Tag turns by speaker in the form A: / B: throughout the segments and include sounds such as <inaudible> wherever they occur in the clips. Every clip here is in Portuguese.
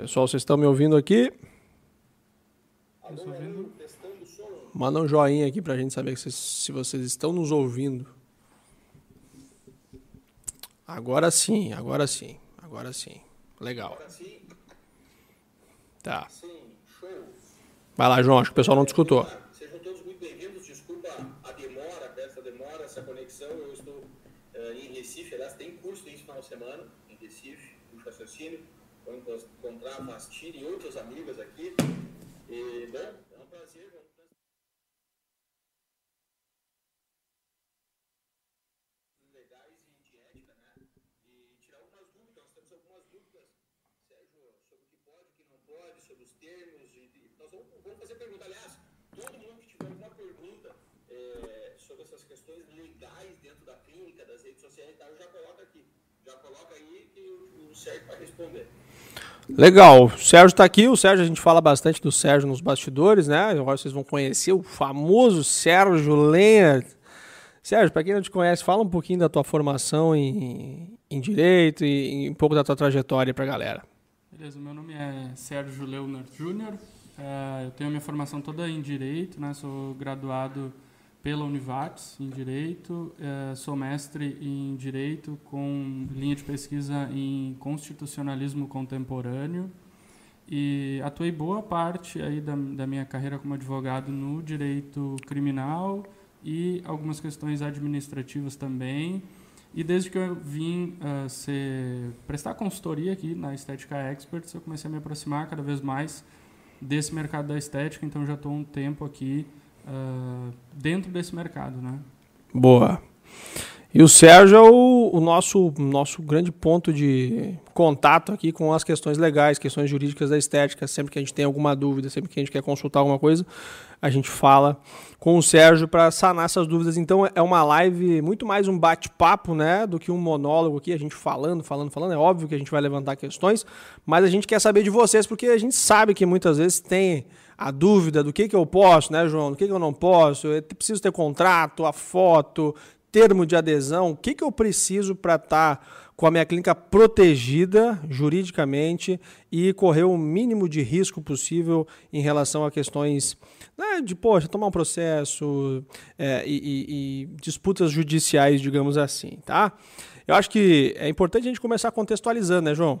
A: Pessoal, vocês estão me ouvindo aqui? Manda um joinha aqui pra gente saber vocês, se vocês estão nos ouvindo. Agora sim, agora sim, agora sim. Legal. Tá. Vai lá, João, acho que o pessoal não te escutou.
B: Sejam todos muito bem-vindos. Desculpa a demora, essa demora, essa conexão. Eu estou uh, em Recife, aliás, tem curso nesse final de semana em Recife, de raciocínio. Vou encontrar a Mastira e outras amigas aqui. E, bom, é um prazer. legais e de ética, né? E tirar algumas dúvidas. Nós temos algumas dúvidas, Sérgio, sobre o que pode, o que não pode, sobre os termos. E, nós vamos, vamos, fazer pergunta. Aliás, todo mundo que tiver alguma pergunta é, sobre essas questões legais dentro da clínica, das redes sociais, tá, já coloca aqui. Já coloca aí que o, Sérgio vai responder.
A: Legal, o Sérgio está aqui. O Sérgio, a gente fala bastante do Sérgio nos bastidores, né? Agora vocês vão conhecer o famoso Sérgio Lenhart. Sérgio, para quem não te conhece, fala um pouquinho da tua formação em, em Direito e um pouco da tua trajetória para a galera.
C: Beleza, meu nome é Sérgio Leonard Júnior. É, eu tenho minha formação toda em Direito, né? Sou graduado pela Univates em Direito, é, sou mestre em Direito com linha de pesquisa em Constitucionalismo Contemporâneo e atuei boa parte aí da, da minha carreira como advogado no direito criminal e algumas questões administrativas também. E desde que eu vim uh, ser, prestar consultoria aqui na Estética Experts, eu comecei a me aproximar cada vez mais desse mercado da estética, então já estou um tempo aqui uh, dentro desse mercado, né?
A: Boa. E o Sérgio é o, o, nosso, nosso grande ponto de contato aqui com as questões legais, questões jurídicas da estética. Sempre que a gente tem alguma dúvida, sempre que a gente quer consultar alguma coisa, a gente fala com o Sérgio para sanar essas dúvidas. Então é uma live muito mais um bate-papo, né, do que um monólogo aqui, a gente falando, falando, falando. É óbvio que a gente vai levantar questões, mas a gente quer saber de vocês porque a gente sabe que muitas vezes tem a dúvida do que, que eu posso, né, João? Do que, que eu não posso? Eu preciso ter contrato, a foto, termo de adesão, o que, que eu preciso para estar tá com a minha clínica protegida juridicamente e correr o mínimo de risco possível em relação a questões né, de, poxa, tomar um processo é, e, e, e disputas judiciais, digamos assim, tá? Eu acho que é importante a gente começar contextualizando, né, João?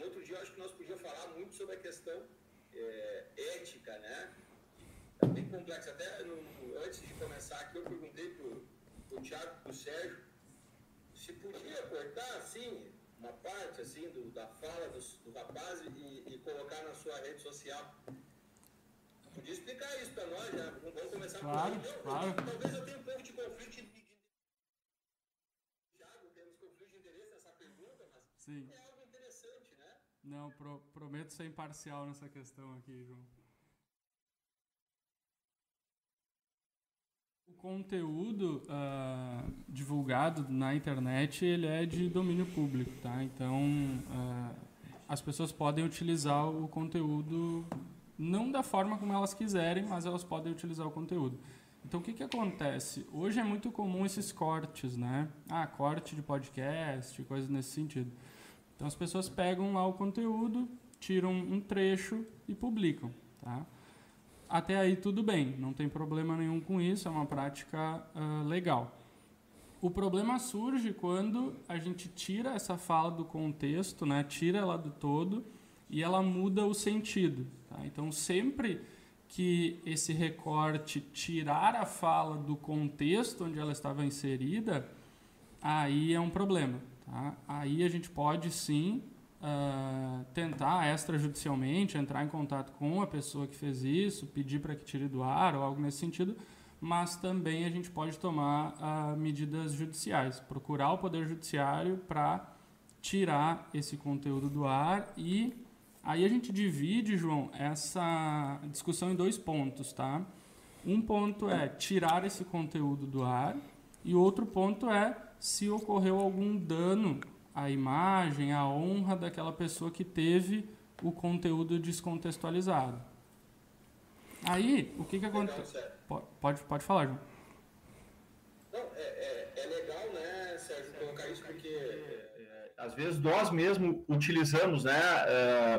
B: em outro dia eu acho que nós podíamos falar muito sobre a questão é, ética, né? É bem complexo. Até no, antes de começar aqui, eu perguntei pro, pro Thiago, pro Sérgio, se podia cortar assim uma parte assim do, da fala do, do rapaz e, e, colocar na sua rede social. Podia explicar isso para nós já. Vamos começar
C: claro,
B: por aí.
C: Claro.
B: talvez eu tenha um pouco de conflito de, de, Thiago, temos conflito de interesse nessa pergunta, mas
C: Sim.
B: é?
C: Não, pro, prometo ser imparcial nessa questão aqui, João. O conteúdo uh, divulgado na internet ele é de domínio público, tá? Então uh, as pessoas podem utilizar o conteúdo não da forma como elas quiserem, mas elas podem utilizar o conteúdo. Então o que que acontece? Hoje é muito comum esses cortes, né? Ah, corte de podcast, coisas nesse sentido. Então as pessoas pegam lá o conteúdo, tiram um trecho e publicam, tá? até aí tudo bem, não tem problema nenhum com isso, é uma prática uh, legal. O problema surge quando a gente tira essa fala do contexto, né, tira ela do todo e ela muda o sentido. Tá? Então, sempre que esse recorte tirar a fala do contexto onde ela estava inserida, aí é um problema. Tá? Aí a gente pode sim uh, tentar extrajudicialmente entrar em contato com a pessoa que fez isso, pedir para que tire do ar ou algo nesse sentido, mas também a gente pode tomar uh, medidas judiciais, procurar o Poder Judiciário para tirar esse conteúdo do ar e aí a gente divide, João, essa discussão em dois pontos, tá? Um ponto é tirar esse conteúdo do ar e outro ponto é se ocorreu algum dano à imagem, à honra daquela pessoa que teve o conteúdo descontextualizado. Aí, o que que acontece? Pode, pode falar, João.
D: Não, é, é, é legal, né, Sérgio, colocar isso porque é, às vezes nós mesmo utilizamos né,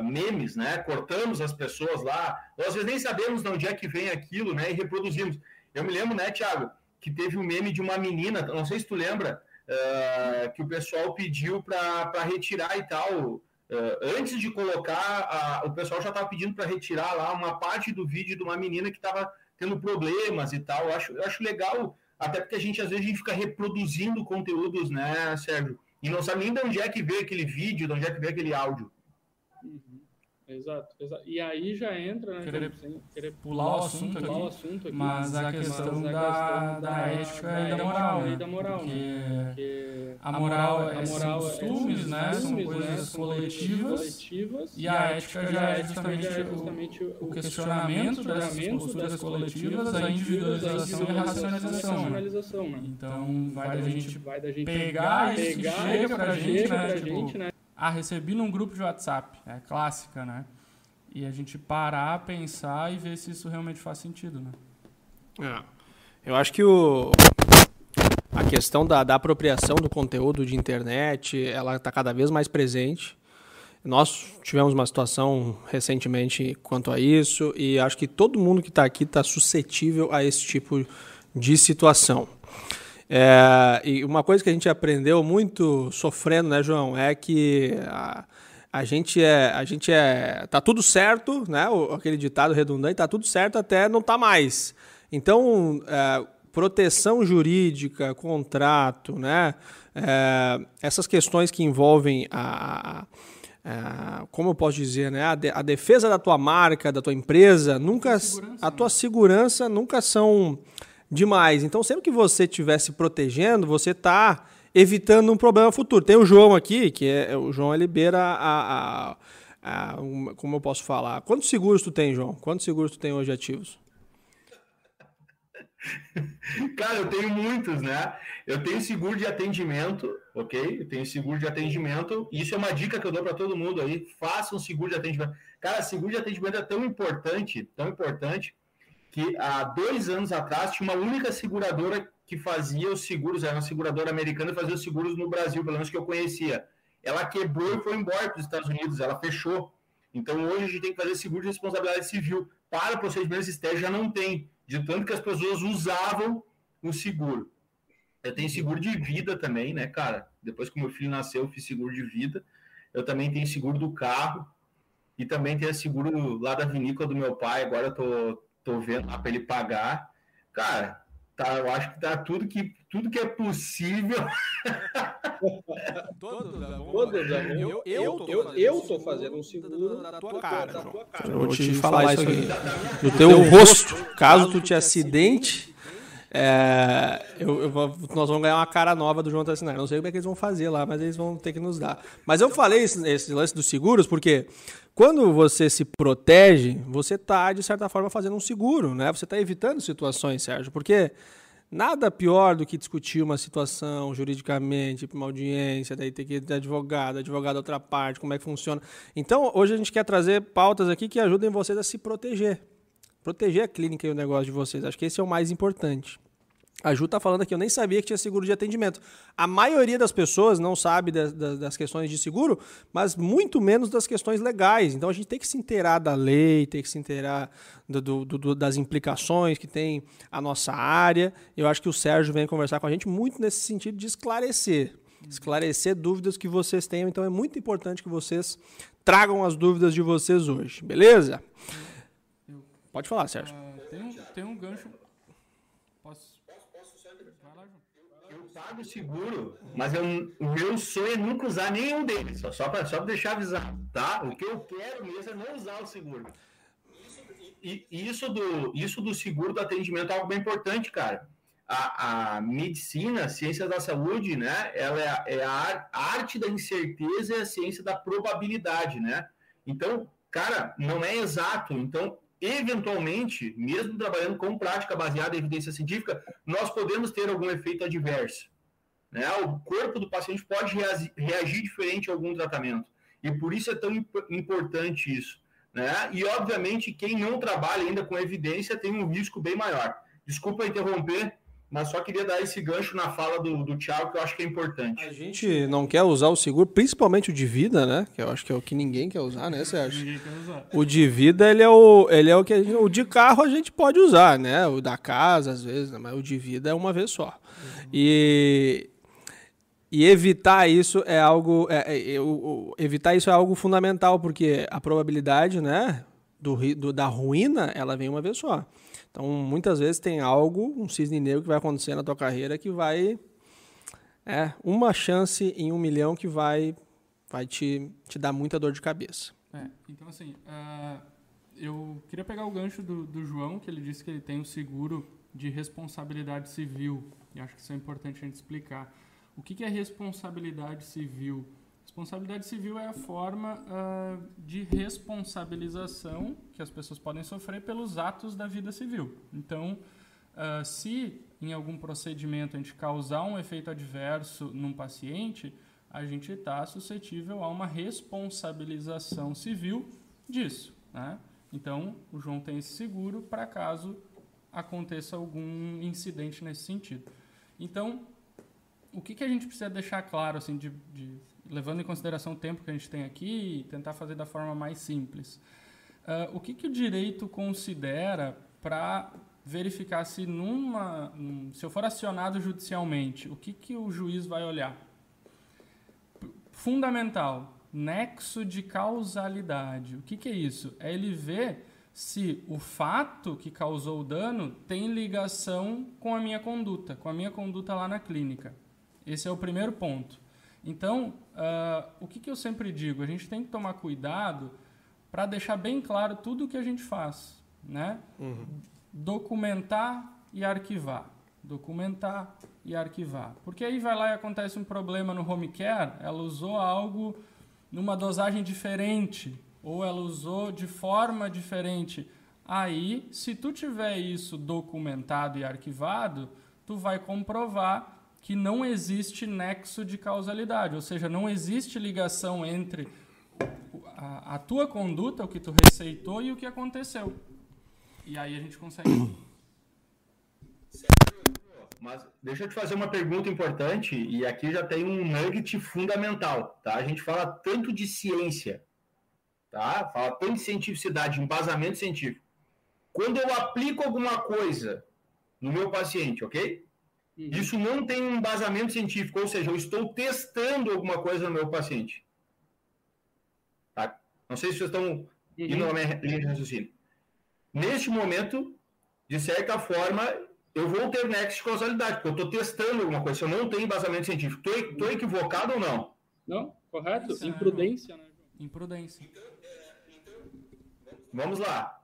D: uh, memes, né, cortamos as pessoas lá, ou às vezes nem sabemos de onde é que vem aquilo né, e reproduzimos. Eu me lembro, né, Thiago, que teve um meme de uma menina, não sei se tu lembra, uh, que o pessoal pediu para retirar e tal. Uh, antes de colocar, a, o pessoal já estava pedindo para retirar lá uma parte do vídeo de uma menina que estava tendo problemas e tal. Eu acho, eu acho legal, até porque a gente às vezes a gente fica reproduzindo conteúdos, né, Sérgio? E não sabe nem de onde é que veio aquele vídeo, de onde é que veio aquele áudio.
E: Exato, exato. E aí já entra, né?
C: Querer, sem querer pular, o assunto, aqui, o assunto aqui, mas a questão, mas da, da, da, ética e da moral, né?
E: Da moral, porque,
C: porque a moral, é, a moral costumes, é, né? São né? coisas coletivas, coletivas, e a ética já é justamente, é justamente o, o questionamento dessas posturas coletivas, a individualização e a racionalização. Né? Então, vai da gente, vai da gente pegar isso que chega pra gente, né? Tipo, né? Ah, recebi num grupo de WhatsApp, é clássica, né? E a gente parar, pensar e ver se isso realmente faz sentido, né?
A: É. Eu acho que o, a questão da, da apropriação do conteúdo de internet, ela está cada vez mais presente. Nós tivemos uma situação recentemente quanto a isso e acho que todo mundo que está aqui está suscetível a esse tipo de situação. É, e uma coisa que a gente aprendeu muito sofrendo, né, João, é que a, a gente é, a gente é, tá tudo certo, né? O, aquele ditado redundante, tá tudo certo até não tá mais. Então, é, proteção jurídica, contrato, né? É, essas questões que envolvem a, a, como eu posso dizer, né? A, de, a, defesa da tua marca, da tua empresa, nunca, a tua segurança nunca são demais. Então, sempre que você estiver se protegendo, você está evitando um problema futuro. Tem o João aqui, que é o João libera a, a, a, a, como eu posso falar? Quantos seguros tu tem, João? Quantos seguros tu tem hoje ativos? <laughs>
D: Cara, eu tenho muitos, né? Eu tenho seguro de atendimento, ok? Eu tenho seguro de atendimento. Isso é uma dica que eu dou para todo mundo aí. Faça um seguro de atendimento. Cara, seguro de atendimento é tão importante, tão importante, que há dois anos atrás tinha uma única seguradora que fazia os seguros, era uma seguradora americana que fazia os seguros no Brasil, pelo menos que eu conhecia. Ela quebrou e foi embora para os Estados Unidos, ela fechou. Então hoje a gente tem que fazer seguro de responsabilidade civil. Para procedimentos estéticos já não tem, de tanto que as pessoas usavam o seguro. Eu tenho seguro de vida também, né, cara? Depois que meu filho nasceu, eu fiz seguro de vida. Eu também tenho seguro do carro e também tenho seguro lá da vinícola do meu pai. Agora eu tô tô vendo lá para ele pagar. Cara, tá, eu acho que tá tudo que, tudo que é possível. <laughs>
E: Todos, Todos eu, eu, tô eu, eu tô fazendo um seguro
A: da tua cara. Da tua cara. Eu vou te falar isso aqui. No teu rosto, caso tu te acidente. É, eu, eu, nós vamos ganhar uma cara nova do João Tassinari. Não sei como é que eles vão fazer lá, mas eles vão ter que nos dar. Mas eu falei esse, esse lance dos seguros porque quando você se protege, você está, de certa forma, fazendo um seguro, né? Você está evitando situações, Sérgio, porque nada pior do que discutir uma situação juridicamente, uma audiência, daí ter que de advogado, advogado outra parte, como é que funciona. Então, hoje a gente quer trazer pautas aqui que ajudem vocês a se proteger. Proteger a clínica e o negócio de vocês. Acho que esse é o mais importante. A Ju está falando aqui, eu nem sabia que tinha seguro de atendimento. A maioria das pessoas não sabe das, das, questões de seguro, mas muito menos das questões legais. Então a gente tem que se inteirar da lei, tem que se inteirar do, do, do, das implicações que tem a nossa área. Eu acho que o Sérgio vem conversar com a gente muito nesse sentido de esclarecer. Esclarecer dúvidas que vocês tenham. Então é muito importante que vocês tragam as dúvidas de vocês hoje, beleza? Pode falar, Sérgio. Uh,
C: tem, um, tem um gancho
D: pago seguro, mas eu, o meu sonho é nunca usar nenhum deles, só, só para só deixar avisado, tá? O que eu quero mesmo é não usar o seguro. E isso do, isso do seguro do atendimento é algo bem importante, cara. a, a medicina, a ciência da saúde, né? Ela é, é a arte da incerteza e a ciência da probabilidade, né? Então, cara, não é exato. Então, eventualmente, mesmo trabalhando com prática baseada em evidência científica, nós podemos ter algum efeito adverso. Né? O corpo do paciente pode reagir diferente a algum tratamento. E por isso é tão importante isso. Né? E, obviamente, quem não trabalha ainda com evidência tem um risco bem maior. Desculpa interromper, mas só queria dar esse gancho na fala do, do Thiago, que eu acho que é importante.
A: A gente não quer usar o seguro, principalmente o de vida, né? Que eu acho que é o que ninguém quer usar, né, Sérgio? Ninguém quer usar. O de vida, ele é o, ele é o que gente, o de carro a gente pode usar, né? O da casa, às vezes, né? mas o de vida é uma vez só. Uhum. E, e evitar isso é algo. É, é, evitar isso é algo fundamental, porque a probabilidade, né? Do, do, da ruína, ela vem uma vez só. Então, muitas vezes tem algo, um cisne negro que vai acontecer na tua carreira que vai. É, uma chance em um milhão que vai, vai te, te dar muita dor de cabeça.
C: É, então, assim, uh, eu queria pegar o gancho do, do João, que ele disse que ele tem o seguro de responsabilidade civil. E acho que isso é importante a gente explicar. O que, que é responsabilidade civil? Responsabilidade civil é a forma uh, de responsabilização que as pessoas podem sofrer pelos atos da vida civil. Então, uh, se em algum procedimento a gente causar um efeito adverso num paciente, a gente está suscetível a uma responsabilização civil disso. Né? Então, o João tem esse seguro para caso aconteça algum incidente nesse sentido. Então, o que, que a gente precisa deixar claro, assim, de, de levando em consideração o tempo que a gente tem aqui e tentar fazer da forma mais simples. Uh, o que, que o direito considera para verificar se numa se eu for acionado judicialmente, o que, que o juiz vai olhar? Fundamental, nexo de causalidade. O que, que é isso? É ele ver se o fato que causou o dano tem ligação com a minha conduta, com a minha conduta lá na clínica. Esse é o primeiro ponto. Então, uh, o que, que eu sempre digo? A gente tem que tomar cuidado para deixar bem claro tudo o que a gente faz. Né? Uhum. Documentar e arquivar. Documentar e arquivar. Porque aí vai lá e acontece um problema no home care, ela usou algo numa dosagem diferente, ou ela usou de forma diferente. Aí, se tu tiver isso documentado e arquivado, tu vai comprovar que não existe nexo de causalidade, ou seja, não existe ligação entre a, a, tua conduta, o que tu receitou e o que aconteceu. E aí a gente consegue. <coughs>
D: Mas deixa eu te fazer uma pergunta importante, e aqui já tem um nugget fundamental, tá? A gente fala tanto de ciência, tá? Fala tanto de cientificidade, embasamento científico. Quando eu aplico alguma coisa no meu paciente, ok? Uhum. Isso não tem um embasamento científico, ou seja, eu estou testando alguma coisa no meu paciente. Tá? Não sei se vocês estão uhum. indo na minha linha de raciocínio. Neste momento, de certa forma, eu vou ter nexo de causalidade, porque eu estou testando alguma coisa. Se eu não tenho embasamento científico, estou uhum. equivocado ou não?
F: Não, correto. Isso Imprudência, é... né?
C: Imprudência. Então,
D: é, então, vamos lá.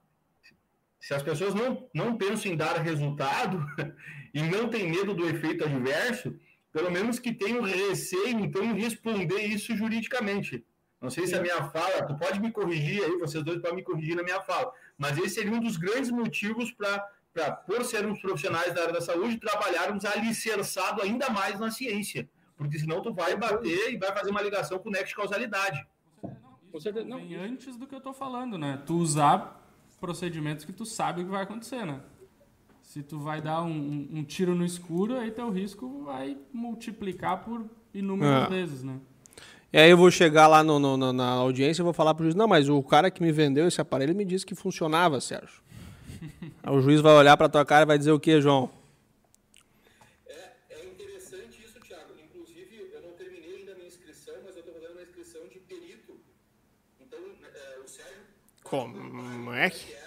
D: Se as pessoas não, não pensam em dar resultado, <laughs> e não tem medo do efeito adverso, pelo menos que tenham receio, então, em responder isso juridicamente. Não sei Sim. se a minha fala, tu pode me corrigir aí, vocês dois podem me corrigir na minha fala, mas esse seria um dos grandes motivos para, por sermos profissionais da área da saúde, trabalharmos alicerçado ainda mais na ciência. Porque senão tu vai bater e vai fazer uma ligação com o nexo de causalidade.
C: Com certeza, não. Antes do que eu estou falando, né? Tu usar procedimentos que tu sabe o que vai acontecer, né? Se tu vai dar um, um, um tiro no escuro, aí teu risco vai multiplicar por inúmeras é. vezes, né?
A: E aí eu vou chegar lá no, no, na audiência e vou falar pro juiz, não, mas o cara que me vendeu esse aparelho me disse que funcionava, Sérgio. <laughs> aí o juiz vai olhar pra tua cara e vai dizer o quê, João?
D: É, é interessante isso, Thiago. Inclusive, eu não terminei ainda a minha inscrição, mas eu tô fazendo uma inscrição de perito. Então, é, o Sérgio...
A: Como é que...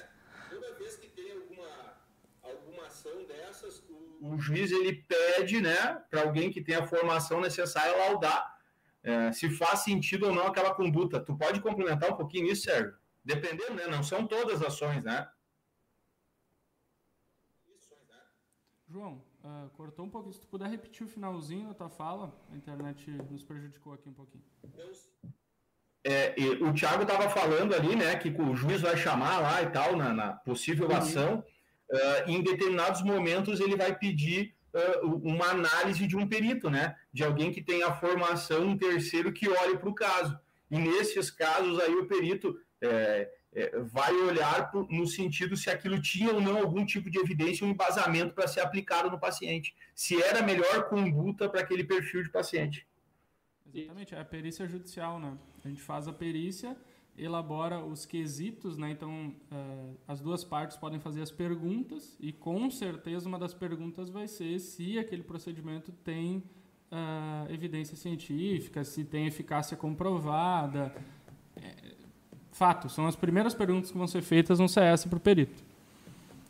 D: o juiz ele pede né, para alguém que tenha a formação necessária laudar é, se faz sentido ou não aquela conduta. Tu pode complementar um pouquinho isso, Sérgio? Dependendo, né? Não são todas as ações, né?
C: João, uh, cortou um pouquinho. Se tu puder repetir o finalzinho da tua fala, a internet nos prejudicou aqui um pouquinho.
D: É, o Thiago estava falando ali, né, que o juiz vai chamar lá e tal, na, na possível uhum. ação. Uh, em determinados momentos ele vai pedir uh, uma análise de um perito, né, de alguém que tenha formação, um terceiro que olhe para o caso. E nesses casos aí o perito é, é, vai olhar pro, no sentido se aquilo tinha ou não algum tipo de evidência, um embasamento para ser aplicado no paciente, se era a melhor conduta para aquele perfil de paciente.
C: Exatamente, é a perícia judicial, né? A gente faz a perícia, elabora os quesitos, né? Então, uh, as duas partes podem fazer as perguntas e com certeza uma das perguntas vai ser se aquele procedimento tem uh, evidência científica, se tem eficácia comprovada. É, fato, são as primeiras perguntas que vão ser feitas no CS para o perito.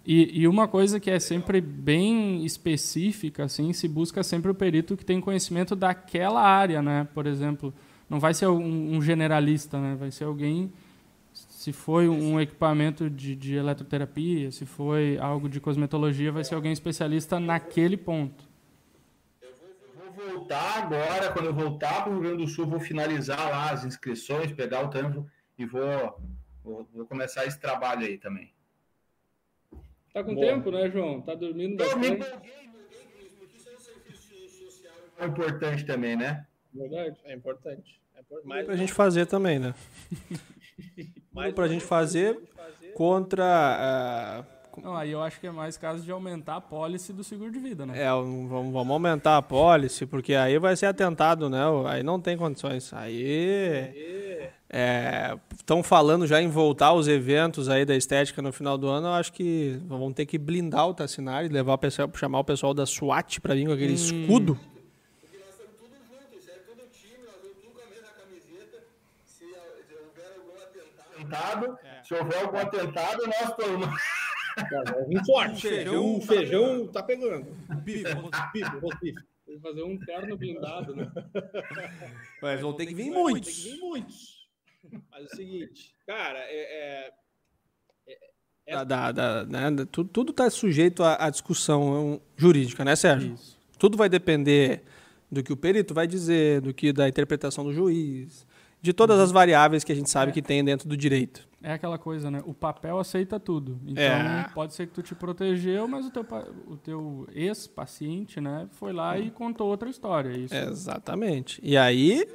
C: E, e, uma coisa que é sempre bem específica, assim, se busca sempre o perito que tem conhecimento daquela área, né? Por exemplo, não vai ser um, um generalista, né? Vai ser alguém, se foi um equipamento de, de eletroterapia, se foi algo de cosmetologia, vai ser alguém especialista naquele ponto.
D: Eu vou voltar agora, quando eu voltar para o Rio Grande do Sul, vou finalizar lá as inscrições, pegar o tempo e vou, vou, vou começar esse trabalho aí também.
E: Tá com Boa. tempo, né, João? Tá dormindo bastante.
D: É importante também, né?
E: Verdade, é importante.
A: Mais pra gente fazer também, né? <laughs> Mais pra gente fazer contra.
C: Uh... Não, aí eu acho que é mais caso de aumentar a pólice do seguro de vida, né?
A: É, vamos, vamos aumentar a pólice, porque aí vai ser atentado, né? Aí não tem condições. Aí. Estão é, falando já em voltar aos eventos aí da estética no final do ano. Eu acho que vão ter que blindar o Tassinari, levar o pessoal, chamar o pessoal da SWAT para vir com aquele hum. escudo.
D: Atentado, é. Se houver algum atentado, nós estamos.
E: Um forte. Feijão, o feijão tá pegando. Bife, bife, bife. Fazer um terno blindado, né?
A: Mas vão ter que vir muitos.
E: Tem que vir muitos. Mas é o seguinte, cara, é, é,
A: é, é... Da, da, né, tudo, tudo tá sujeito à, à discussão jurídica, né, Sérgio? Isso. Tudo vai depender do que o perito vai dizer, do que da interpretação do juiz, de todas as variáveis que a gente sabe é. que tem dentro do direito.
C: É aquela coisa, né? O papel aceita tudo. Então, é. pode ser que tu te protegeu, mas o teu, o teu ex-paciente, né, foi lá e contou outra história. Isso.
A: Exatamente. E aí,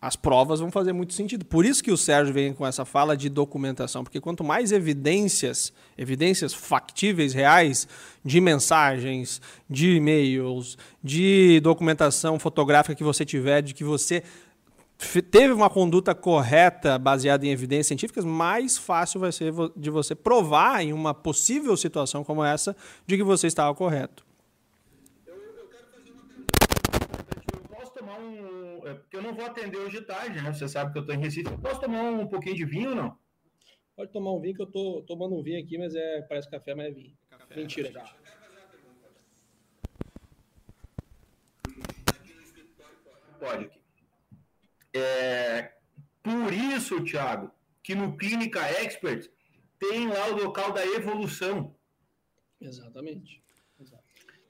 A: as provas vão fazer muito sentido. Por isso que o Sérgio vem com essa fala de documentação, porque quanto mais evidências, evidências factíveis, reais, de mensagens, de e-mails, de documentação fotográfica que você tiver, de que você teve uma conduta correta baseada em evidências científicas, mais fácil vai ser de você provar em uma possível situação como essa de que você estava correto.
D: é porque eu não vou atender hoje de tarde, né? Você sabe que eu estou em Recife. Posso tomar um pouquinho de vinho ou não?
E: Pode tomar um vinho, que eu tô tomando um vinho aqui, mas é, parece café, mas é vinho. Café, Mentira. Café.
D: Pode aqui. É, por isso, Thiago, que no Clínica Expert tem lá o local da evolução.
E: Exatamente.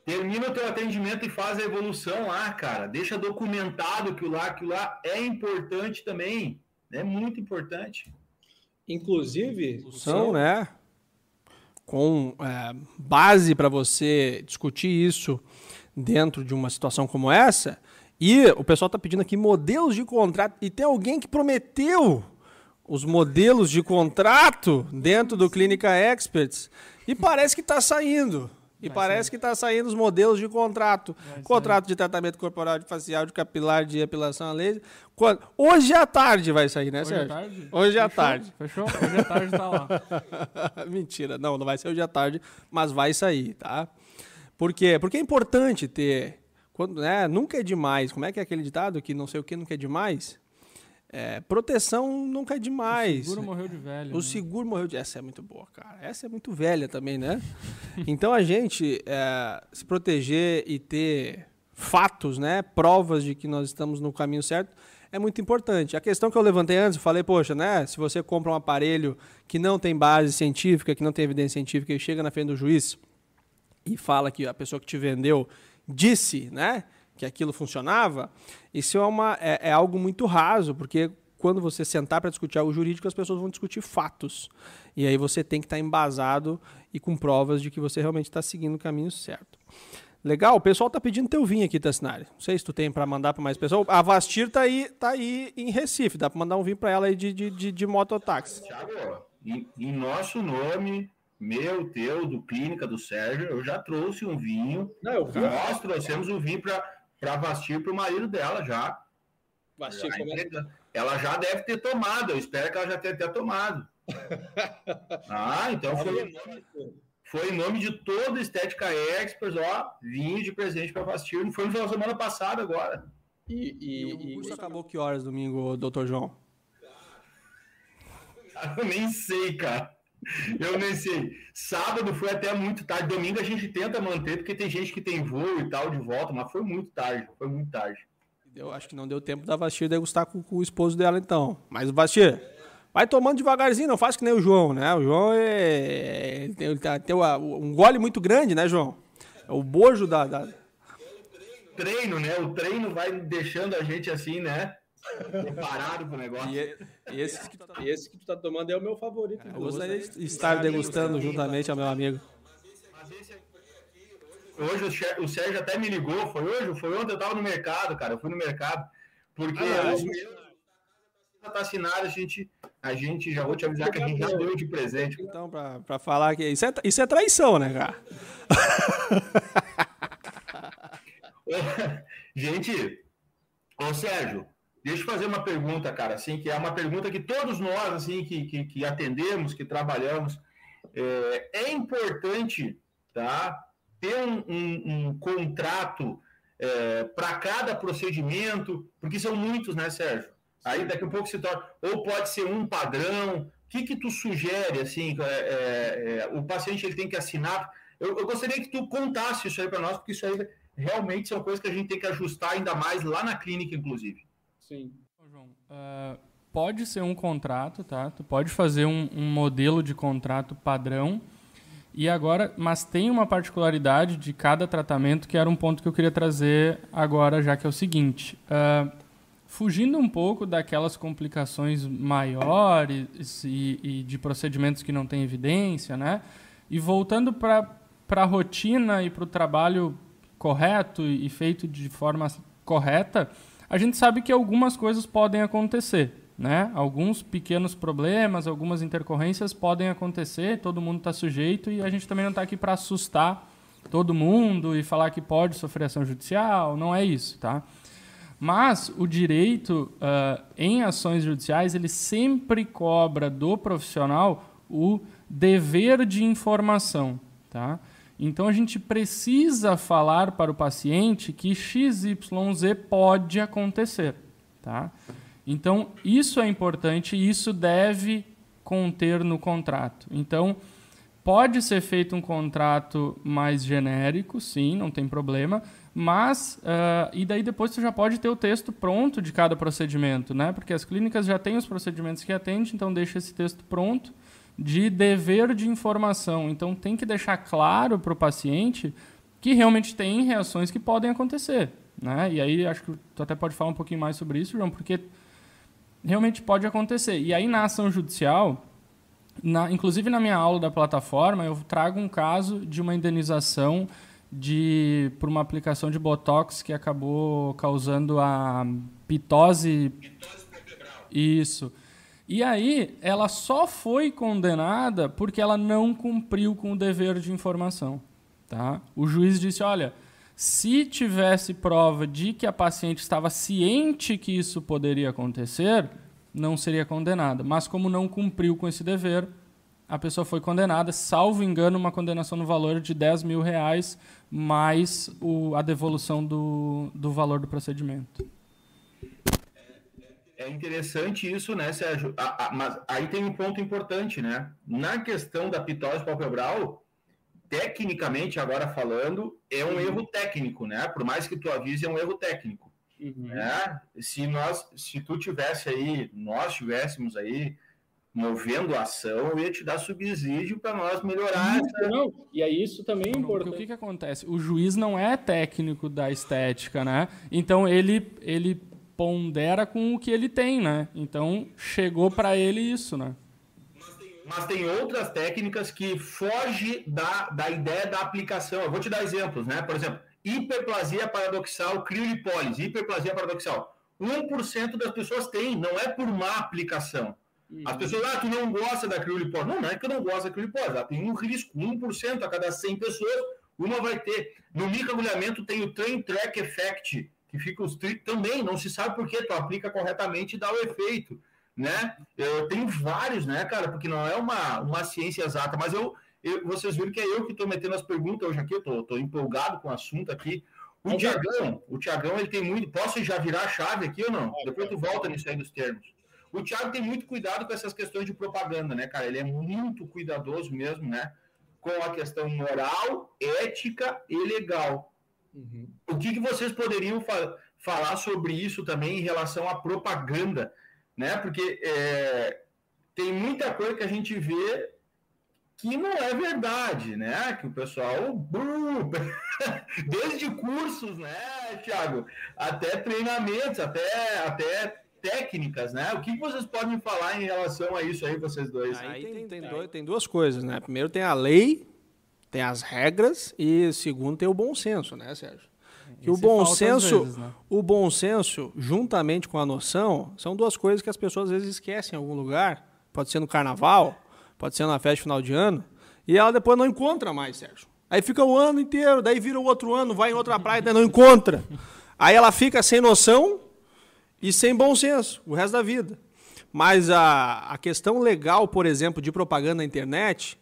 D: Termina o teu atendimento e faz a evolução lá, cara. Deixa documentado que o lá, que lá é importante também. É muito importante.
E: Inclusive,
A: são, né? Com é, base para você discutir isso dentro de uma situação como essa. E o pessoal está pedindo aqui modelos de contrato. E tem alguém que prometeu os modelos de contrato dentro do Clínica Experts. E parece que está saindo. E Vai parece ser. que está saindo os modelos de contrato. Vai contrato ser. de tratamento corporal, de facial, de capilar, de epilação a laser. Quando... Hoje à tarde vai sair, né,
C: hoje
A: Sérgio?
C: Tarde?
A: Hoje
C: à
A: tarde.
C: Fechou? Hoje à tarde está lá. <laughs>
A: Mentira. Não, não vai ser hoje à tarde, mas vai sair, tá? Por quê? Porque é importante ter... Quando, né, nunca é demais. Como é que é aquele ditado que não sei o que nunca é demais? É, proteção nunca é demais.
C: O seguro morreu de velho.
A: O né? seguro morreu de. Essa é muito boa, cara. Essa é muito velha também, né? <laughs> então a gente é, se proteger e ter fatos, né? Provas de que nós estamos no caminho certo é muito importante. A questão que eu levantei antes, eu falei, poxa, né? Se você compra um aparelho que não tem base científica, que não tem evidência científica e chega na frente do juiz e fala que a pessoa que te vendeu disse, né, que aquilo funcionava, isso é, uma, é, é algo muito raso, porque quando você sentar para discutir algo jurídico, as pessoas vão discutir fatos. E aí você tem que estar tá embasado e com provas de que você realmente está seguindo o caminho certo. Legal, o pessoal tá pedindo teu vinho aqui, Tassinari. Não sei se tu tem para mandar para mais pessoas. A Vastir tá aí, tá aí em Recife, dá para mandar um vinho para ela aí de, de, de, de mototáxi.
D: Thiago, em, em, nosso nome, meu, teu, do Clínica, do Sérgio, eu já trouxe um vinho. Não, eu vi. Nós trouxemos um vinho para Vastir para o marido dela já. Vastir, como é? Ela já deve ter tomado, eu espero que ela já tenha, tenha tomado. <laughs> ah, então foi foi em nome de toda a Estética Experts, ó, vinho de presente para Fastir. Foi na semana passada agora.
A: E, e, e o curso e... acabou que horas domingo, doutor João? <laughs>
D: Eu nem sei, cara. Eu nem sei. Sábado foi até muito tarde. Domingo a gente tenta manter, porque tem gente que tem voo e tal de volta, mas foi muito tarde. Foi muito tarde.
A: Eu acho que não deu tempo da Vastir degustar com, com o esposo dela, então. Mas o Vastir, Vai tomando devagarzinho, não faz que nem o João, né? O João é. Tem, tem um gole muito grande, né, João? É o bojo da. da...
D: Treino, né? O treino vai deixando a gente assim, né? Parado com o negócio.
E: E, e, esse, que tá, esse, que tu tá tomando é o meu favorito. É,
A: eu gostaria de estar degustando juntamente ao meu amigo.
D: Hoje o Sérgio até me ligou, foi hoje, foi ontem, eu tava no mercado, cara, eu fui no mercado, porque ah, os meus tá assinado, a gente, a gente já vou te avisar que a gente já deu de presente.
A: Então, pra, pra falar que isso é, isso é traição, né, cara? <laughs>
D: gente, ô Sérgio, deixa eu fazer uma pergunta, cara, assim, que é uma pergunta que todos nós, assim, que, que, que atendemos, que trabalhamos, é, é importante, tá, ter um, um, um contrato é, para cada procedimento, porque são muitos, né, Sérgio? Aí daqui a pouco se torna. Ou pode ser um padrão. O que, que tu sugere, assim, é, é, é, o paciente ele tem que assinar? Eu, eu gostaria que tu contasse isso aí para nós, porque isso aí realmente são coisas que a gente tem que ajustar ainda mais lá na clínica, inclusive.
C: Sim. João, uh, pode ser um contrato, tá? Tu pode fazer um, um, modelo de contrato padrão. E agora, mas tem uma particularidade de cada tratamento que era um ponto que eu queria trazer agora, já que é o seguinte. Uh, fugindo um pouco daquelas complicações maiores e, e de procedimentos que não têm evidência, né? E voltando para a rotina e para o trabalho correto e feito de forma correta, a gente sabe que algumas coisas podem acontecer, né? Alguns pequenos problemas, algumas intercorrências podem acontecer, todo mundo está sujeito e a gente também não está aqui para assustar todo mundo e falar que pode sofrer ação judicial, não é isso, tá? Mas o direito uh, em ações judiciais ele sempre cobra do profissional o dever de informação, tá? Então a gente precisa falar para o paciente que XYZ pode acontecer, tá? Então isso é importante e isso deve conter no contrato. Então pode ser feito um contrato mais genérico, sim, não tem problema mas uh, e daí depois você já pode ter o texto pronto de cada procedimento, né? Porque as clínicas já têm os procedimentos que atendem, então deixa esse texto pronto de dever de informação. Então tem que deixar claro para o paciente que realmente tem reações que podem acontecer, né? E aí acho que tu até pode falar um pouquinho mais sobre isso, João, porque realmente pode acontecer. E aí na ação judicial, na, inclusive na minha aula da plataforma, eu trago um caso de uma indenização de por uma aplicação de botox que acabou causando a pitose. Pitose Isso. E aí, ela só foi condenada porque ela não cumpriu com o dever de informação. Tá? O juiz disse: olha, se tivesse prova de que a paciente estava ciente que isso poderia acontecer, não seria condenada. Mas, como não cumpriu com esse dever, a pessoa foi condenada, salvo engano, uma condenação no valor de 10 mil reais, mais o, a devolução do, do valor do procedimento.
D: É interessante isso, né, Sérgio? A, a, mas aí tem um ponto importante, né? Na questão da pitose palpebral, tecnicamente, agora falando, é um uhum. erro técnico, né? Por mais que tu avise, é um erro técnico. Uhum. Né? Se nós, se tu tivesse aí, nós tivéssemos aí movendo a ação, eu ia te dar subsídio para nós melhorar
E: isso, essa... Não, e aí isso também é importante.
C: O que, que acontece? O juiz não é técnico da estética, né? Então ele, ele pondera com o que ele tem, né? Então chegou para ele isso, né?
D: Mas tem outras técnicas que fogem da, da ideia da aplicação. Eu vou te dar exemplos, né? Por exemplo, hiperplasia paradoxal, criolipólise, hiperplasia paradoxal. 1% das pessoas têm, não é por má aplicação. As pessoas, ah, tu não gosta da criolipólise. Não, não é que eu não gosto da criolipólise. Ela tem um risco, 1% a cada 100 pessoas, uma vai ter. No microagulhamento tem o train track effect, que fica os tri... também, não se sabe por que tu aplica corretamente e dá o efeito, né? Eu tenho vários, né, cara, porque não é uma, uma ciência exata, mas eu, eu vocês viram que é eu que estou metendo as perguntas hoje aqui, eu tô, tô empolgado com o assunto aqui. O Tiagão, o Tiagão, ele tem muito. Posso já virar a chave aqui ou não? Depois tu volta nisso aí dos termos. O Thiago tem muito cuidado com essas questões de propaganda, né, cara? Ele é muito cuidadoso mesmo, né? Com a questão moral, ética e legal. Uhum. O que, que vocês poderiam fa falar sobre isso também em relação à propaganda, né? Porque é, tem muita coisa que a gente vê que não é verdade, né? Que o pessoal, <laughs> desde cursos, né, Thiago, até treinamentos, até, até técnicas, né? O que vocês podem falar em relação a isso aí, vocês dois?
A: Aí tem, tem, dois, tem duas coisas, né? Primeiro tem a lei, tem as regras e segundo tem o bom senso, né, Sérgio? Que o bom senso, vezes, né? o bom senso, juntamente com a noção, são duas coisas que as pessoas às vezes esquecem em algum lugar. Pode ser no carnaval, pode ser na festa de final de ano, e ela depois não encontra mais, Sérgio. Aí fica o ano inteiro, daí vira o outro ano, vai em outra praia, daí não encontra. Aí ela fica sem noção e sem bom senso o resto da vida. Mas a, a questão legal, por exemplo, de propaganda na internet,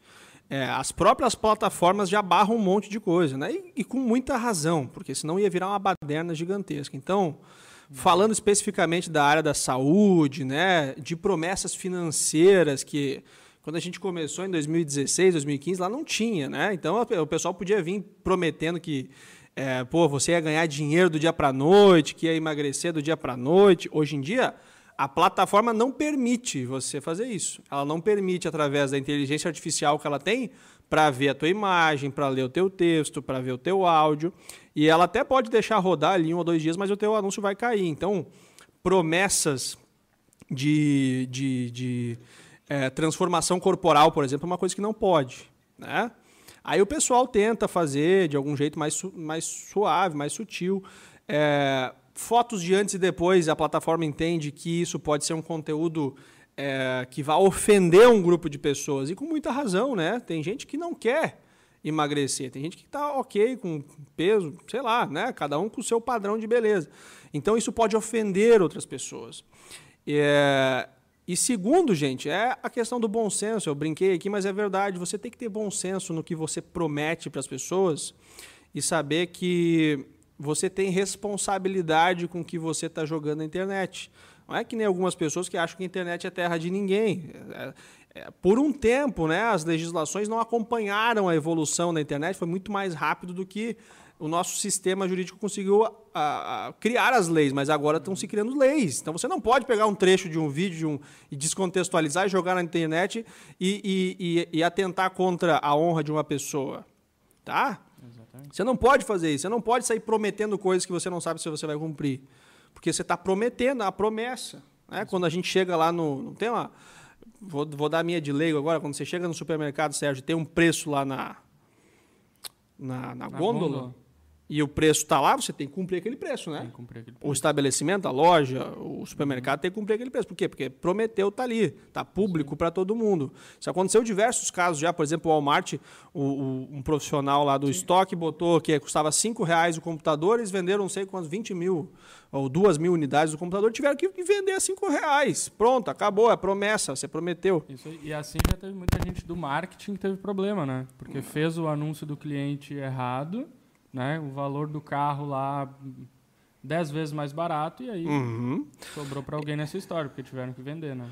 A: é, as próprias plataformas já barram um monte de coisa, né? E, e, com muita razão, porque senão ia virar uma baderna gigantesca. Então, falando especificamente da área da saúde, né, de promessas financeiras que quando a gente começou em 2016, 2015, lá não tinha, né? Então o pessoal podia vir prometendo que é, pô, você ia ganhar dinheiro do dia para noite, que ia emagrecer do dia para noite. Hoje em dia, a plataforma não permite você fazer isso. Ela não permite, através da inteligência artificial que ela tem, para ver a tua imagem, para ler o teu texto, para ver o teu áudio. E ela até pode deixar rodar ali um ou dois dias, mas o teu anúncio vai cair. Então, promessas de, de, de é, transformação corporal, por exemplo, é uma coisa que não pode. Né? Aí o pessoal tenta fazer de algum jeito mais, mais suave, mais sutil. É, fotos de antes e depois, a plataforma entende que isso pode ser um conteúdo é, que vai ofender um grupo de pessoas. E com muita razão, né? Tem gente que não quer emagrecer, tem gente que está ok com peso, sei lá, né? Cada um com o seu padrão de beleza. Então isso pode ofender outras pessoas. É, e segundo, gente, é a questão do bom senso. Eu brinquei aqui, mas é verdade. Você tem que ter bom senso no que você promete para as pessoas e saber que você tem responsabilidade com o que você está jogando na internet. Não é que nem algumas pessoas que acham que a internet é terra de ninguém. É, é, por um tempo, né, as legislações não acompanharam a evolução da internet, foi muito mais rápido do que o nosso sistema jurídico conseguiu a, a, criar as leis, mas agora estão se criando leis. Então você não pode pegar um trecho de um vídeo de um, e descontextualizar e jogar na internet e, e, e, e atentar contra a honra de uma pessoa. Tá? Você não pode fazer isso. Você não pode sair prometendo coisas que você não sabe se você vai cumprir. Porque você está prometendo a promessa. Né? Quando a gente chega lá no. Não tem uma. Vou, vou dar a minha de leigo agora. Quando você chega no supermercado, Sérgio, tem um preço lá na, na, na, na gôndola. gôndola e o preço está lá, você tem que cumprir aquele preço, né? Aquele preço. O estabelecimento, a loja, o supermercado tem que cumprir aquele preço. Por quê? Porque prometeu tá ali, tá público para todo mundo. Isso aconteceu em diversos casos já, por exemplo, o Walmart, o, o, um profissional lá do Sim. estoque botou que custava 5 reais o computador, eles venderam não sei quantos, 20 mil ou 2 mil unidades do computador, tiveram que vender a 5 reais. Pronto, acabou, é promessa, você prometeu.
C: Isso, e assim já teve muita gente do marketing que teve problema, né? Porque fez o anúncio do cliente errado né? O valor do carro lá dez vezes mais barato e aí uhum. sobrou para alguém nessa história, porque tiveram que vender, né?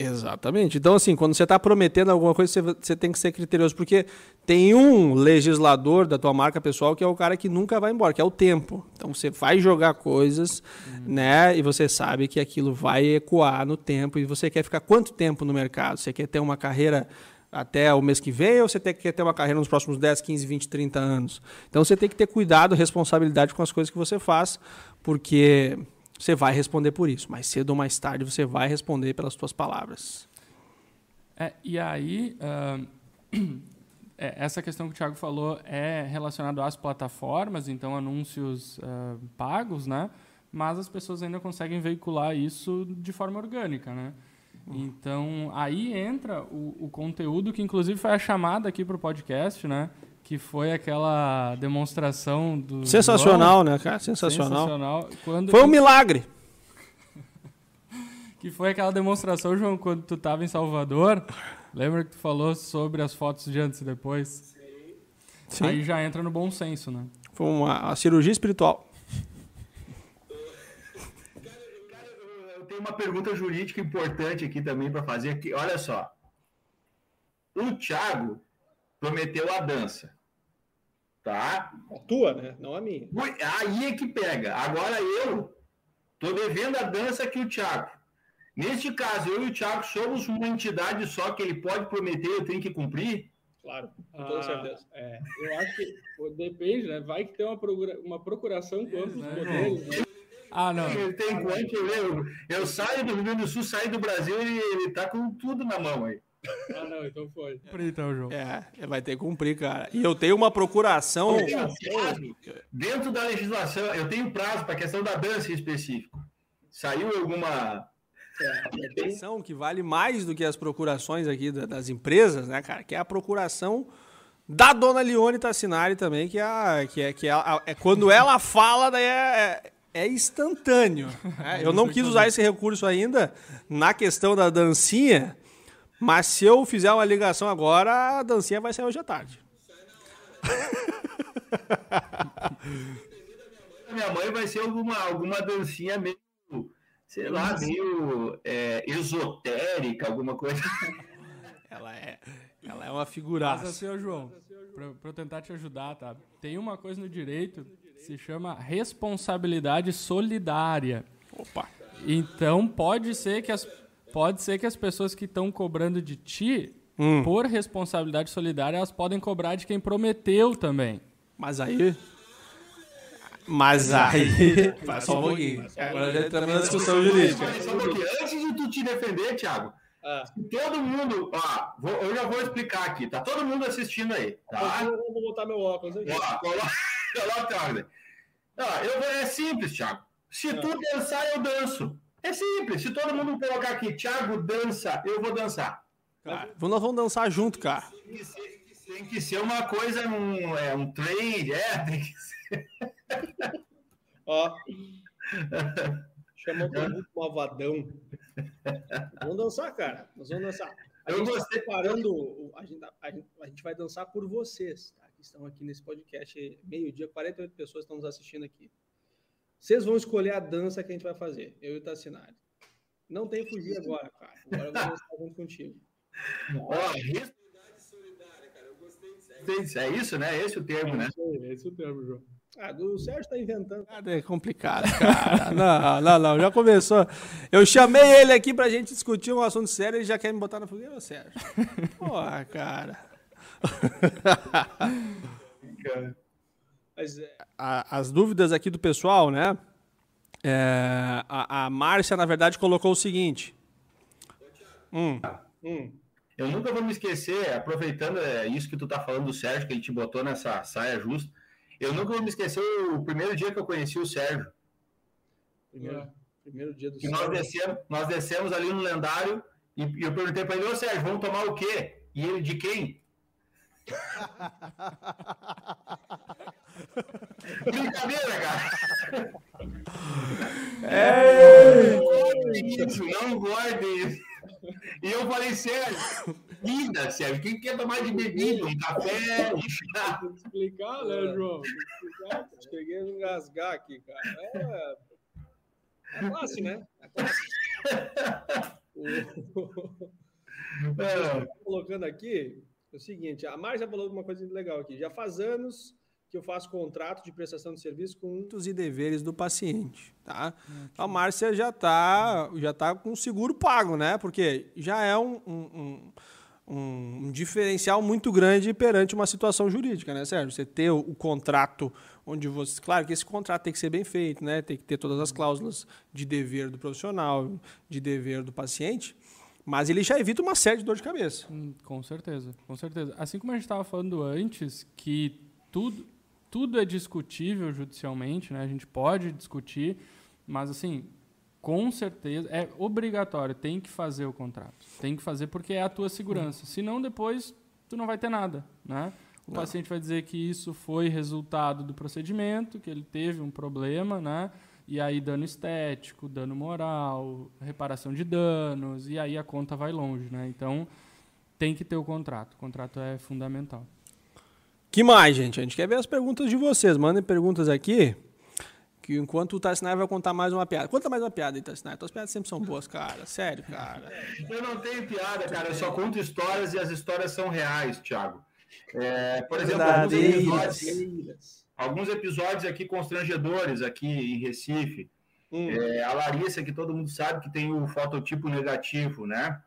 A: Exatamente. Então, assim, quando você está prometendo alguma coisa, você, você tem que ser criterioso, porque tem um legislador da tua marca pessoal que é o cara que nunca vai embora, que é o tempo. Então, você vai jogar coisas, né? E você sabe que aquilo vai ecoar no tempo. E você quer ficar quanto tempo no mercado? Você quer ter uma carreira até o mês que vem ou você tem que ter uma carreira nos próximos 10, 15, 20, 30 anos? Então, você tem que ter cuidado, responsabilidade com as coisas que você faz, porque você vai responder por isso. Mais cedo ou mais tarde você vai responder pelas suas palavras.
C: É, e aí, uh, <clears throat> é, essa questão que o Thiago falou é relacionada às plataformas, então anúncios uh, pagos, né? Mas as pessoas ainda conseguem veicular isso de forma orgânica, né? Então, aí entra o, o conteúdo que, inclusive, foi a chamada aqui para o podcast, né? que foi aquela demonstração do.
A: Sensacional, João. né, cara? Sensacional.
C: Sensacional.
A: Quando foi um milagre. <laughs>
C: que foi aquela demonstração, João, quando tu estava em Salvador. Lembra que tu falou sobre as fotos de antes e depois? Sim. Aí já entra no bom senso, né?
A: Foi uma, uma cirurgia espiritual.
D: eu tenho uma pergunta jurídica importante aqui também para fazer. Aqui. Olha só. O Thiago prometeu a dança. Tá?
E: A tua, né? Não a minha.
D: Aí é que pega. Agora eu tô devendo a dança que o Thiago. Neste caso, eu e o Thiago somos uma entidade só que ele pode prometer, eu tenho que cumprir?
E: Claro, com toda ah, certeza. É, eu acho que depende, né? Vai que tem uma, procura, uma procuração com né? modelos, né?
C: Ah, não.
D: Ele tem quanto, eu, eu saio do Rio Grande do Sul, saio do Brasil e ele tá com tudo na mão aí.
E: Ah, não, então foi.
C: Cumprir, então, João.
A: É, vai ter que cumprir, cara. E eu tenho uma procuração.
D: Dentro da legislação, eu tenho prazo para a questão da dança em específico. Saiu alguma.
A: Atenção, que vale mais do que as procurações aqui das empresas, né, cara? Que é a procuração da dona Leone Tassinari também, que é, a, que é, que é, a, é quando ela fala, daí é, é, é instantâneo. Né? Eu não quis usar esse recurso ainda na questão da dancinha, mas se eu fizer uma ligação agora, a dancinha vai sair hoje à tarde. <laughs>
D: minha mãe vai ser alguma, alguma dancinha meio, sei lá, meio é, esotérica, alguma coisa. <laughs>
A: Ela é, ela é uma figuraça.
C: Mas assim, João, pra, pra eu tentar te ajudar, tá? Tem uma coisa no direito se chama responsabilidade solidária.
A: Opa!
C: Então pode ser que as pode ser que as pessoas que estão cobrando de ti, hum. por responsabilidade solidária, elas podem cobrar de quem prometeu também.
A: Mas aí. Mas aí. Só um pouquinho. Agora já entramos na discussão jurídica.
D: Antes de tu te defender, Thiago, ah. todo mundo. Ó, vou, eu já vou explicar aqui. Tá todo mundo assistindo aí. Tá?
E: Eu vou botar meu óculos aqui.
D: Ó, coloca, coloca a eu vou, É simples, Thiago. Se tu ah. dançar, eu danço. É simples. Se todo mundo colocar aqui, Thiago dança, eu vou dançar.
A: Cara, nós vamos dançar junto, cara.
D: Tem que ser, tem que ser uma coisa, um, é, um trade, é, tem que ser. <laughs>
E: Ó. Chamou todo mundo malvadão. Vamos dançar, cara. Nós vamos dançar. A eu gente tá gostei. Tá preparando, a gente, a, gente, a gente vai dançar por vocês, tá? Que estão aqui nesse podcast, meio-dia, 48 pessoas estão nos assistindo aqui. Vocês vão escolher a dança que a gente vai fazer, eu e o Tassinari. Não tem fugir agora, cara. Agora eu vou dançar junto contigo.
D: Disso. É isso, né? Esse é o termo, né?
E: É esse é o termo, João. Ah, do Sérgio está inventando.
A: É complicado, cara. <laughs> não, não, não. Já começou. Eu chamei ele aqui pra gente discutir um assunto sério, ele já quer me botar na fogueira, Sérgio. Porra, cara. As dúvidas aqui do pessoal, né? É, a, a Márcia, na verdade, colocou o seguinte.
D: Hum. Hum. Eu nunca vou me esquecer, aproveitando é, isso que tu tá falando do Sérgio, que a gente botou nessa saia justa, eu nunca vou me esquecer o primeiro dia que eu conheci o Sérgio.
E: Primeiro, é. primeiro dia do
D: Sérgio. Nós descemos, nós descemos ali no lendário e, e eu perguntei para ele, ô Sérgio, vamos tomar o quê? E ele, de quem? Brincadeira, cara.
A: É.
D: Isso, não guarde isso. E eu falei, sério, linda, Sérgio. Quem quer tomar de bebida? Um café, um chá?
E: Tem que explicar, né, João? Explicar. Cheguei a engasgar aqui, cara. É, é classe, né? É classe. O... É. colocando aqui é o seguinte, a Márcia falou uma coisa legal aqui. Já faz anos que eu faço contrato de prestação de serviço com
A: os e deveres do paciente, tá? Então, a Márcia já está já tá com seguro pago, né? Porque já é um, um, um, um, diferencial muito grande perante uma situação jurídica, né, Sérgio? Você ter o, o, contrato onde você... Claro que esse contrato tem que ser bem feito, né? Tem que ter todas as cláusulas de dever do profissional, de dever do paciente, mas ele já evita uma série de dor de cabeça.
C: Hum, com certeza, com certeza. Assim como a gente estava falando antes, que tudo tudo é discutível judicialmente, né? A gente pode discutir, mas assim, com certeza é obrigatório, tem que fazer o contrato. Tem que fazer porque é a tua segurança. Senão depois tu não vai ter nada, né? O não. paciente vai dizer que isso foi resultado do procedimento, que ele teve um problema, né? E aí dano estético, dano moral, reparação de danos, e aí a conta vai longe, né? Então tem que ter o contrato. O contrato é fundamental.
A: Que mais, gente? A gente quer ver as perguntas de vocês. Mandem perguntas aqui. Que enquanto o Tassinai vai contar mais uma piada. Conta mais uma piada aí, Tassinai. Tuas piadas sempre são boas, cara. Sério, cara.
D: Eu não tenho piada, cara. Eu só conto histórias e as histórias são reais, Thiago. É, por exemplo, episódios, alguns episódios aqui constrangedores aqui em Recife. Hum. É, a Larissa, que todo mundo sabe que tem o fototipo negativo, né?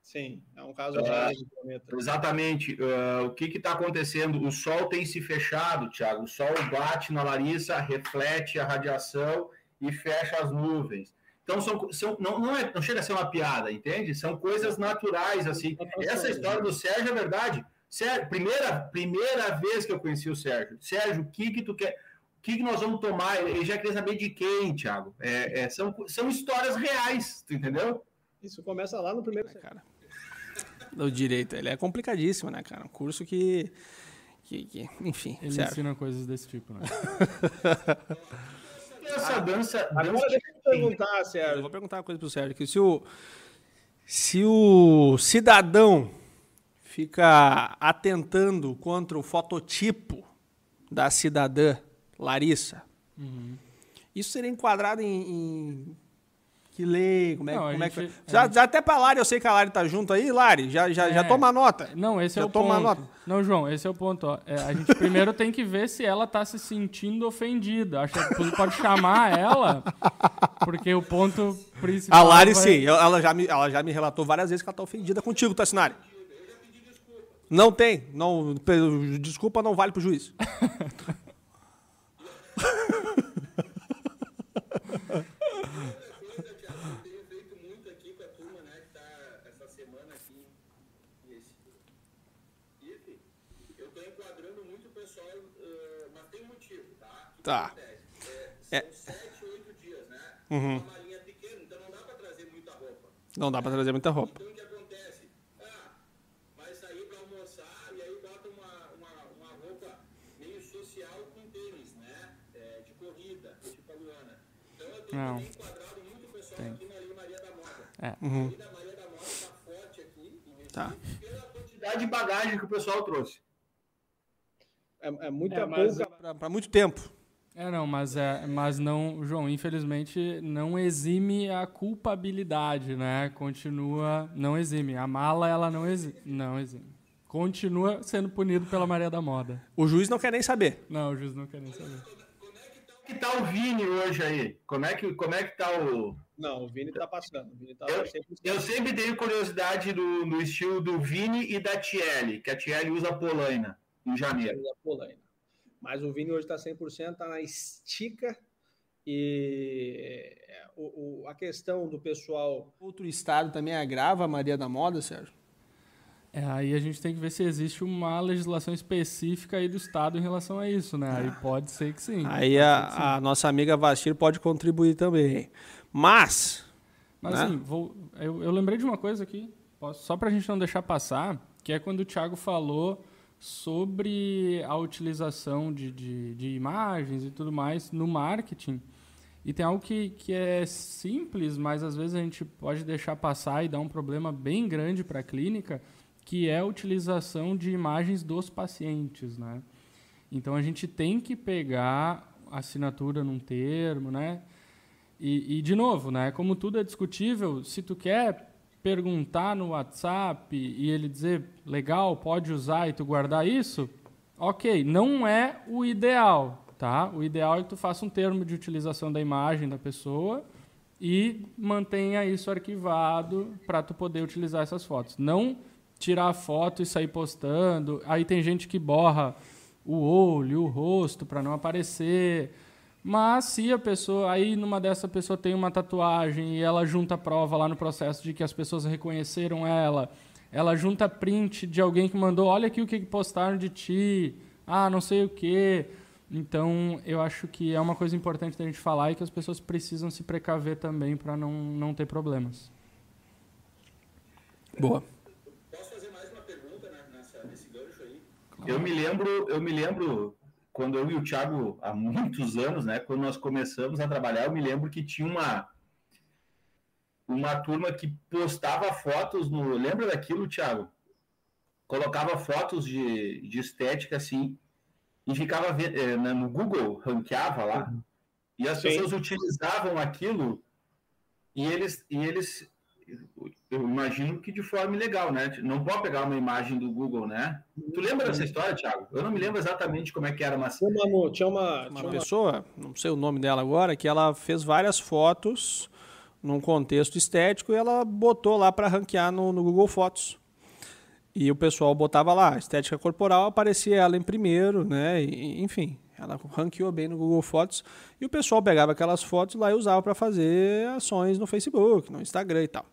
E: Sim, é um caso uh,
D: Exatamente. Uh, o que está acontecendo? O sol tem se fechado, Thiago. O sol bate na Larissa, reflete a radiação e fecha as nuvens. Então, são, são, não, não, é, não chega a ser uma piada, entende? São coisas naturais, assim. Essa história do Sérgio é verdade. Sérgio, primeira, primeira vez que eu conheci o Sérgio. Sérgio, o que, que tu quer? O que, que nós vamos tomar? Ele já queria saber de quem, Thiago. É, é, são, são histórias reais, tu entendeu?
E: Isso começa lá no primeiro. É,
A: cara do direito. Ele é complicadíssimo, né, cara? Um curso que. que, que enfim.
C: Ele certo. ensina coisas desse tipo, né? <laughs>
D: Essa dança.
E: Agora dança deixa eu perguntar, Sérgio. Eu
A: vou perguntar uma coisa pro Sérgio: que se o, se o cidadão fica atentando contra o fototipo da cidadã Larissa, uhum. isso seria enquadrado em, em que lei, como é, não, como é que. Já, gente... já até pra Lari, eu sei que a Lari tá junto aí, Lari, já, já, é. já toma nota.
C: Não, esse
A: já
C: é o toma ponto. Nota. Não, João, esse é o ponto. Ó. É, a gente primeiro tem que ver se ela tá se sentindo ofendida. Acho que pode chamar ela, porque o ponto principal.
A: A Lari, vai... sim, ela já, me, ela já me relatou várias vezes que ela tá ofendida contigo, Tassinari. Não tem. Não, desculpa não vale pro juiz. <laughs> Tá.
B: É, são sete, oito dias, né? Uhum. Uma malinha pequena, então não dá para trazer muita roupa.
A: Não dá para trazer muita roupa.
B: Então o que acontece? Ah, vai sair para almoçar e aí bota uma, uma, uma roupa meio social com tênis, né? É, de corrida, tipo a Luana. Então eu tenho não. Tem. aqui na Linha Maria da Moda. É.
A: Uhum.
B: A Linha Maria da Moda tá forte aqui em
A: tá.
D: pela quantidade de bagagem que o pessoal trouxe.
E: É, é muita é, pouca.
A: Para muito tempo.
C: É, não, mas, é, mas não, João, infelizmente não exime a culpabilidade, né? Continua, não exime. A mala, ela não exime. Não exime. Continua sendo punido pela Maria da Moda.
A: O juiz não quer nem saber.
C: Não, o juiz não quer nem saber.
D: Como é que tá o Vini hoje aí? Como é que, como é que tá o...
E: Não, o Vini tá passando. Vini tá
D: eu, eu, sempre tenho curiosidade do, do estilo do Vini e da Tiele, que a Tiele usa polaina em janeiro. Usa polaina.
E: Mas o Vini hoje está 100%, está na estica. E é, o, o, a questão do pessoal.
A: Outro estado também agrava a Maria da Moda, Sérgio?
C: É, aí a gente tem que ver se existe uma legislação específica aí do Estado em relação a isso, né? Aí pode ser que sim.
A: Aí a, sim. a, nossa amiga Vastir pode contribuir também. Mas.
C: Mas né? assim, vou, eu, eu lembrei de uma coisa aqui, posso, só para a gente não deixar passar, que é quando o Thiago falou sobre a utilização de, de, de, imagens e tudo mais no marketing. E tem algo que, que é simples, mas às vezes a gente pode deixar passar e dar um problema bem grande para a clínica, que é a utilização de imagens dos pacientes. Né? Então a gente tem que pegar assinatura num termo, né? E, e, de novo, né? Como tudo é discutível, se tu quer perguntar no WhatsApp e ele dizer legal, pode usar e tu guardar isso, ok, não é o ideal, tá? O ideal é que tu faça um termo de utilização da imagem da pessoa e mantenha isso arquivado para tu poder utilizar essas fotos. Não tirar a foto e sair postando. Aí tem gente que borra o olho, o rosto para não aparecer. Mas se a pessoa, aí numa dessa pessoa tem uma tatuagem e ela junta prova lá no processo de que as pessoas reconheceram ela, ela junta print de alguém que mandou, olha aqui o que postaram de ti, ah, não sei o quê. Então, eu acho que é uma coisa importante da gente falar e que as pessoas precisam se precaver também para não, não ter problemas.
A: Boa.
B: Posso fazer mais uma pergunta né, nessa, nesse gancho aí?
D: Eu me lembro, eu me lembro quando eu e o Thiago, há muitos anos, né, quando nós começamos a trabalhar, eu me lembro que tinha uma uma turma que postava fotos no. Lembra daquilo, Thiago? Colocava fotos de, de estética assim e ficava eh, no Google, ranqueava lá, uhum. e as Sim. pessoas utilizavam aquilo e eles, e eles eu imagino que de forma ilegal, né? Não pode pegar uma imagem do Google, né? Tu lembra dessa história, Thiago? Eu não me lembro exatamente como é que era, mas...
A: Tinha uma, tinha uma, uma pessoa, não sei o nome dela agora, que ela fez várias fotos num contexto estético e ela botou lá para ranquear no, no, Google Fotos. E o pessoal botava lá, estética corporal, aparecia ela em primeiro, né? E, enfim, ela ranqueou bem no Google Fotos e o pessoal pegava aquelas fotos lá e usava para fazer ações no Facebook, no Instagram e tal.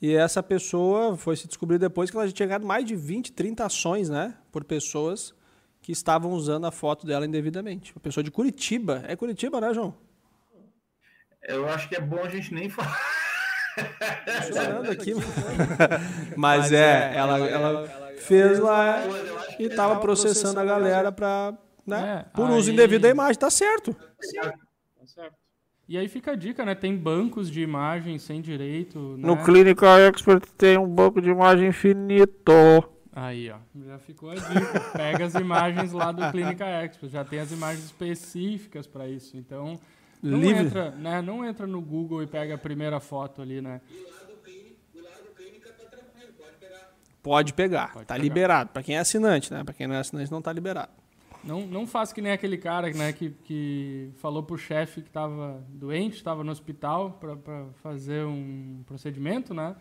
A: E essa pessoa foi se descobrir depois que ela já tinha ganhado mais de 20, 30 ações, né? Por pessoas que estavam usando a foto dela indevidamente. Uma pessoa de Curitiba. É Curitiba, né, João?
D: Eu acho que é bom a gente nem falar. <laughs>
A: aqui, mas, é, ela, ela, fez lá e estava processando a galera para, né, é, por uso indevido da imagem. Tá certo. Tá
C: certo. E aí fica a dica, né? Tem bancos de imagem sem direito. Né?
A: No Clinical Expert tem um banco de imagem infinito.
C: Aí, ó. Já ficou a dica. Pega as imagens lá do Clinical Expert. Já tem as imagens específicas para isso. Então, não Livre. entra, né? Não entra no Google e pega a primeira foto ali, né?
A: Pode pegar. Pode tá pegar. liberado. Para quem é assinante, né? Para quem não é assinante, não tá liberado.
C: Não, não faça que nem aquele cara né, que, que falou pro chefe que estava doente, estava no hospital para fazer um procedimento, né?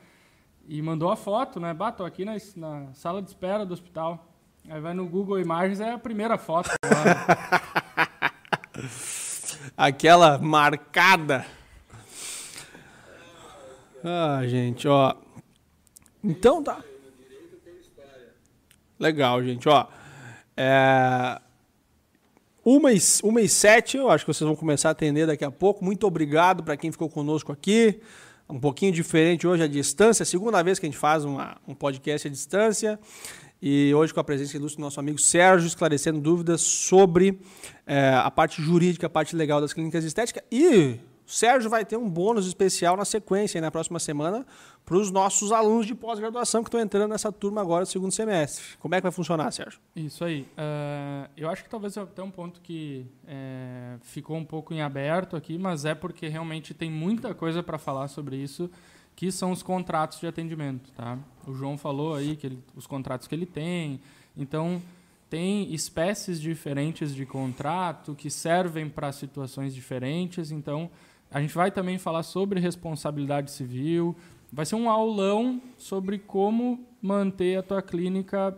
C: E mandou a foto, né? Bato aqui na, na sala de espera do hospital. Aí vai no Google Imagens, é a primeira foto. <laughs>
A: Aquela marcada. Ah, gente, ó. Então tá. Legal, gente, ó. É, uma e, sete, eu acho que vocês vão começar a atender daqui a pouco. Muito obrigado para quem ficou conosco aqui. Um pouquinho diferente hoje à distância. Segunda vez que a gente faz uma, um podcast à distância. E hoje com a presença ilustre do nosso amigo Sérgio, esclarecendo dúvidas sobre é, a parte jurídica, a parte legal das clínicas de estética. E o Sérgio vai ter um bônus especial na sequência, na próxima semana, para os nossos alunos de pós-graduação que estão entrando nessa turma agora do segundo semestre. Como é que vai funcionar, Sérgio?
C: Isso aí. Uh, eu acho que talvez até um ponto que é, ficou um pouco em aberto aqui, mas é porque realmente tem muita coisa para falar sobre isso, que são os contratos de atendimento. Tá? O João falou aí que ele, os contratos que ele tem. Então, tem espécies diferentes de contrato que servem para situações diferentes. Então, a gente vai também falar sobre responsabilidade civil. Vai ser um aulão sobre como manter a tua clínica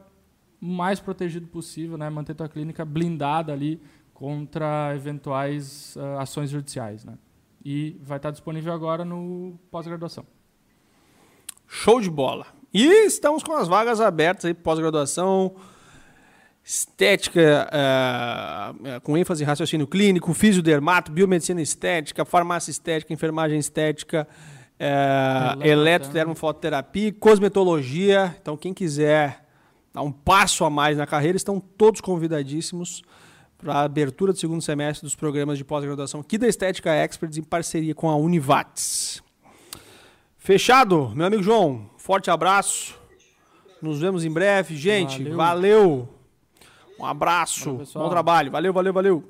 C: mais protegido possível, né? Manter a tua clínica blindada ali contra eventuais uh, ações judiciais, né? E vai estar disponível agora no pós-graduação.
A: Show de bola. E estamos com as vagas abertas aí pós-graduação estética uh, com ênfase em raciocínio clínico, fisiodermato, biomedicina estética, farmácia estética, enfermagem estética, uh, eletrotermofototerapia, cosmetologia. Então, quem quiser dar um passo a mais na carreira, estão todos convidadíssimos para a abertura do segundo semestre dos programas de pós-graduação aqui da Estética Experts em parceria com a Univates. Fechado, meu amigo João. Forte abraço. Nos vemos em breve. Gente, valeu. valeu. Um abraço. Valeu, Bom trabalho. Valeu, valeu, valeu.